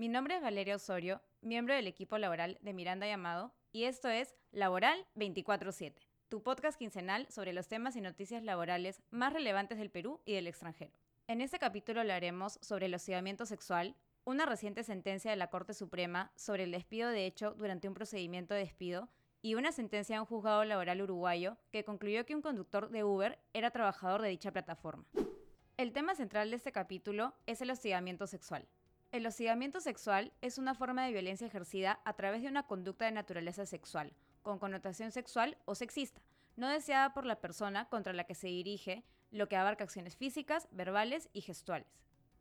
Mi nombre es Valeria Osorio, miembro del equipo laboral de Miranda Llamado, y esto es Laboral 24-7, tu podcast quincenal sobre los temas y noticias laborales más relevantes del Perú y del extranjero. En este capítulo hablaremos sobre el hostigamiento sexual, una reciente sentencia de la Corte Suprema sobre el despido de hecho durante un procedimiento de despido y una sentencia de un juzgado laboral uruguayo que concluyó que un conductor de Uber era trabajador de dicha plataforma. El tema central de este capítulo es el hostigamiento sexual. El hostigamiento sexual es una forma de violencia ejercida a través de una conducta de naturaleza sexual, con connotación sexual o sexista, no deseada por la persona contra la que se dirige, lo que abarca acciones físicas, verbales y gestuales.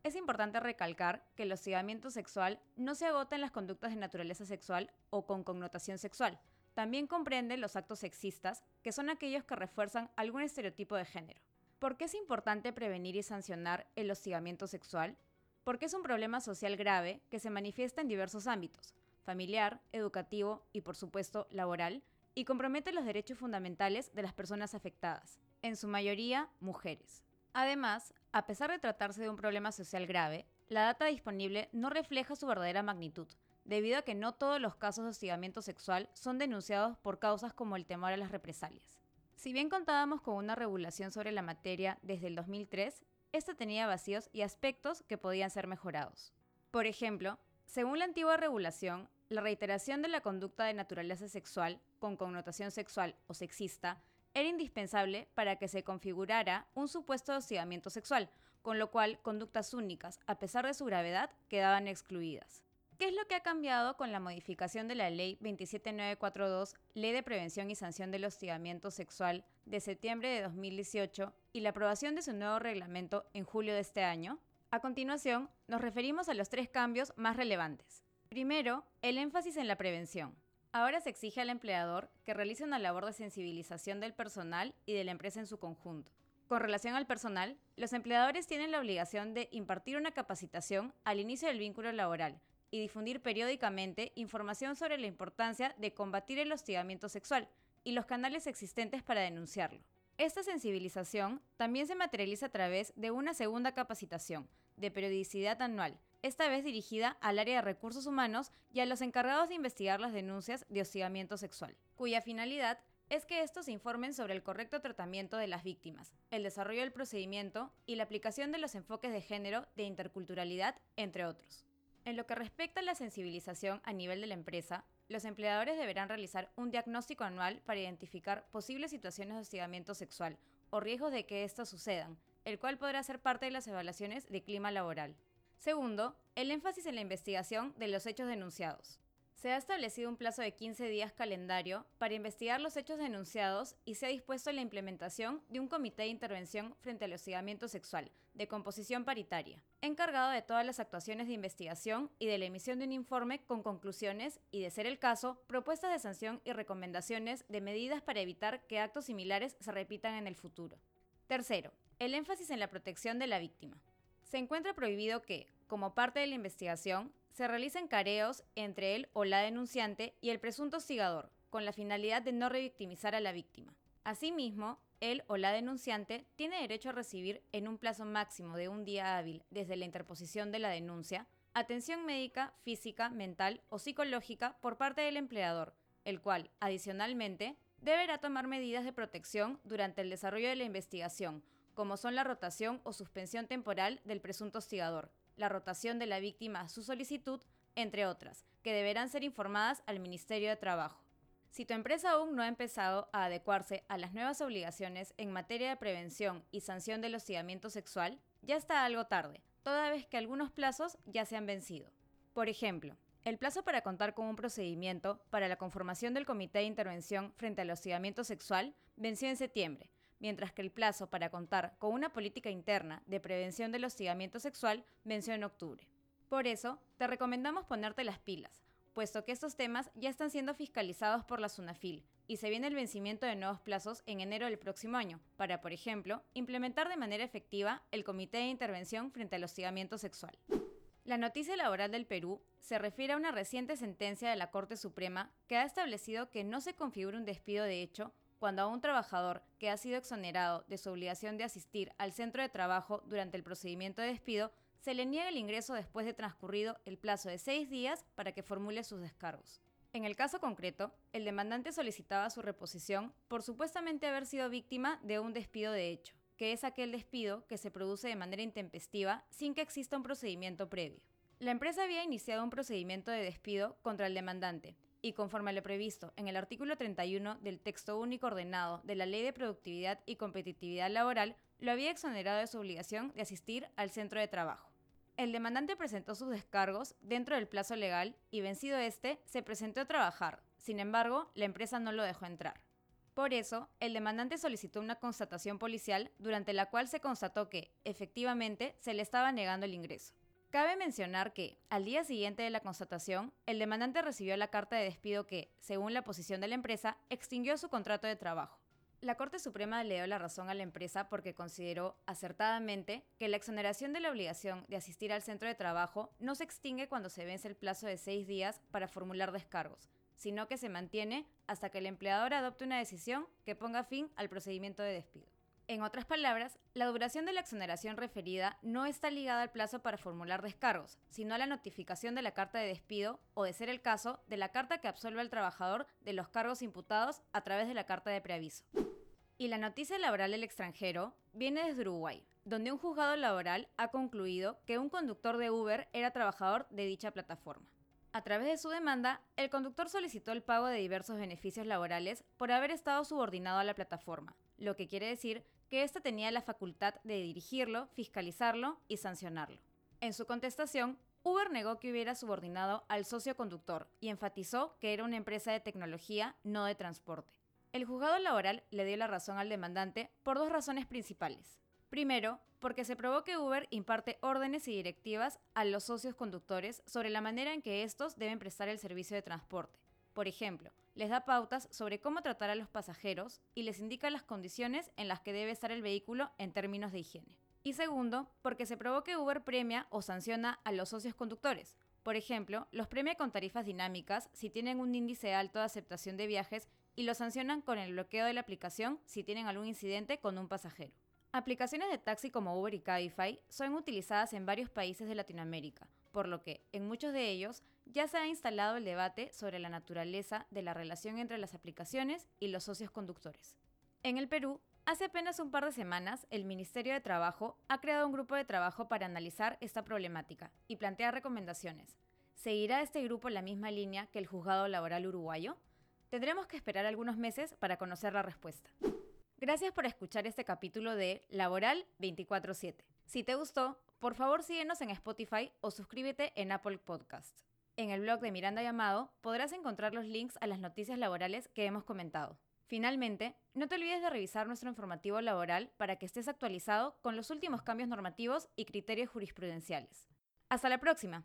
Es importante recalcar que el hostigamiento sexual no se agota en las conductas de naturaleza sexual o con connotación sexual, también comprende los actos sexistas, que son aquellos que refuerzan algún estereotipo de género. ¿Por qué es importante prevenir y sancionar el hostigamiento sexual? Porque es un problema social grave que se manifiesta en diversos ámbitos, familiar, educativo y por supuesto laboral, y compromete los derechos fundamentales de las personas afectadas, en su mayoría mujeres. Además, a pesar de tratarse de un problema social grave, la data disponible no refleja su verdadera magnitud, debido a que no todos los casos de hostigamiento sexual son denunciados por causas como el temor a las represalias. Si bien contábamos con una regulación sobre la materia desde el 2003, esta tenía vacíos y aspectos que podían ser mejorados. Por ejemplo, según la antigua regulación, la reiteración de la conducta de naturaleza sexual con connotación sexual o sexista era indispensable para que se configurara un supuesto hostigamiento sexual, con lo cual conductas únicas, a pesar de su gravedad, quedaban excluidas. ¿Qué es lo que ha cambiado con la modificación de la Ley 27942, Ley de Prevención y Sanción del Hostigamiento Sexual, de septiembre de 2018 y la aprobación de su nuevo reglamento en julio de este año? A continuación, nos referimos a los tres cambios más relevantes. Primero, el énfasis en la prevención. Ahora se exige al empleador que realice una labor de sensibilización del personal y de la empresa en su conjunto. Con relación al personal, los empleadores tienen la obligación de impartir una capacitación al inicio del vínculo laboral y difundir periódicamente información sobre la importancia de combatir el hostigamiento sexual y los canales existentes para denunciarlo. Esta sensibilización también se materializa a través de una segunda capacitación, de periodicidad anual, esta vez dirigida al área de recursos humanos y a los encargados de investigar las denuncias de hostigamiento sexual, cuya finalidad es que estos informen sobre el correcto tratamiento de las víctimas, el desarrollo del procedimiento y la aplicación de los enfoques de género de interculturalidad, entre otros. En lo que respecta a la sensibilización a nivel de la empresa, los empleadores deberán realizar un diagnóstico anual para identificar posibles situaciones de hostigamiento sexual o riesgos de que éstas sucedan, el cual podrá ser parte de las evaluaciones de clima laboral. Segundo, el énfasis en la investigación de los hechos denunciados. Se ha establecido un plazo de 15 días calendario para investigar los hechos denunciados y se ha dispuesto la implementación de un comité de intervención frente al hostigamiento sexual, de composición paritaria, encargado de todas las actuaciones de investigación y de la emisión de un informe con conclusiones y, de ser el caso, propuestas de sanción y recomendaciones de medidas para evitar que actos similares se repitan en el futuro. Tercero, el énfasis en la protección de la víctima. Se encuentra prohibido que, como parte de la investigación, se realicen careos entre él o la denunciante y el presunto hostigador, con la finalidad de no revictimizar a la víctima. Asimismo, él o la denunciante tiene derecho a recibir, en un plazo máximo de un día hábil desde la interposición de la denuncia, atención médica, física, mental o psicológica por parte del empleador, el cual, adicionalmente, deberá tomar medidas de protección durante el desarrollo de la investigación, como son la rotación o suspensión temporal del presunto hostigador, la rotación de la víctima a su solicitud, entre otras, que deberán ser informadas al Ministerio de Trabajo. Si tu empresa aún no ha empezado a adecuarse a las nuevas obligaciones en materia de prevención y sanción del hostigamiento sexual, ya está algo tarde, toda vez que algunos plazos ya se han vencido. Por ejemplo, el plazo para contar con un procedimiento para la conformación del Comité de Intervención frente al hostigamiento sexual venció en septiembre, mientras que el plazo para contar con una política interna de prevención del hostigamiento sexual venció en octubre. Por eso, te recomendamos ponerte las pilas, puesto que estos temas ya están siendo fiscalizados por la SUNAFIL y se viene el vencimiento de nuevos plazos en enero del próximo año para, por ejemplo, implementar de manera efectiva el Comité de Intervención frente al hostigamiento sexual. La noticia laboral del Perú se refiere a una reciente sentencia de la Corte Suprema que ha establecido que no se configura un despido de hecho cuando a un trabajador que ha sido exonerado de su obligación de asistir al centro de trabajo durante el procedimiento de despido se le niega el ingreso después de transcurrido el plazo de seis días para que formule sus descargos. En el caso concreto, el demandante solicitaba su reposición por supuestamente haber sido víctima de un despido de hecho, que es aquel despido que se produce de manera intempestiva sin que exista un procedimiento previo. La empresa había iniciado un procedimiento de despido contra el demandante, y conforme a lo previsto en el artículo 31 del texto único ordenado de la Ley de Productividad y Competitividad Laboral, lo había exonerado de su obligación de asistir al centro de trabajo. El demandante presentó sus descargos dentro del plazo legal y vencido este, se presentó a trabajar. Sin embargo, la empresa no lo dejó entrar. Por eso, el demandante solicitó una constatación policial durante la cual se constató que, efectivamente, se le estaba negando el ingreso. Cabe mencionar que, al día siguiente de la constatación, el demandante recibió la carta de despido que, según la posición de la empresa, extinguió su contrato de trabajo. La Corte Suprema le dio la razón a la empresa porque consideró acertadamente que la exoneración de la obligación de asistir al centro de trabajo no se extingue cuando se vence el plazo de seis días para formular descargos, sino que se mantiene hasta que el empleador adopte una decisión que ponga fin al procedimiento de despido. En otras palabras, la duración de la exoneración referida no está ligada al plazo para formular descargos, sino a la notificación de la carta de despido o, de ser el caso, de la carta que absuelve al trabajador de los cargos imputados a través de la carta de preaviso. Y la noticia laboral del extranjero viene desde Uruguay, donde un juzgado laboral ha concluido que un conductor de Uber era trabajador de dicha plataforma. A través de su demanda, el conductor solicitó el pago de diversos beneficios laborales por haber estado subordinado a la plataforma, lo que quiere decir que ésta tenía la facultad de dirigirlo, fiscalizarlo y sancionarlo. En su contestación, Uber negó que hubiera subordinado al socio conductor y enfatizó que era una empresa de tecnología, no de transporte. El juzgado laboral le dio la razón al demandante por dos razones principales. Primero, porque se probó que Uber imparte órdenes y directivas a los socios conductores sobre la manera en que estos deben prestar el servicio de transporte. Por ejemplo, les da pautas sobre cómo tratar a los pasajeros y les indica las condiciones en las que debe estar el vehículo en términos de higiene. Y segundo, porque se probó que Uber premia o sanciona a los socios conductores. Por ejemplo, los premia con tarifas dinámicas si tienen un índice alto de aceptación de viajes y los sancionan con el bloqueo de la aplicación si tienen algún incidente con un pasajero. Aplicaciones de taxi como Uber y Cabify son utilizadas en varios países de Latinoamérica, por lo que, en muchos de ellos, ya se ha instalado el debate sobre la naturaleza de la relación entre las aplicaciones y los socios conductores. En el Perú, hace apenas un par de semanas, el Ministerio de Trabajo ha creado un grupo de trabajo para analizar esta problemática y plantear recomendaciones. ¿Seguirá este grupo la misma línea que el juzgado laboral uruguayo? Tendremos que esperar algunos meses para conocer la respuesta. Gracias por escuchar este capítulo de Laboral 24/7. Si te gustó, por favor síguenos en Spotify o suscríbete en Apple Podcasts. En el blog de Miranda Llamado podrás encontrar los links a las noticias laborales que hemos comentado. Finalmente, no te olvides de revisar nuestro informativo laboral para que estés actualizado con los últimos cambios normativos y criterios jurisprudenciales. Hasta la próxima.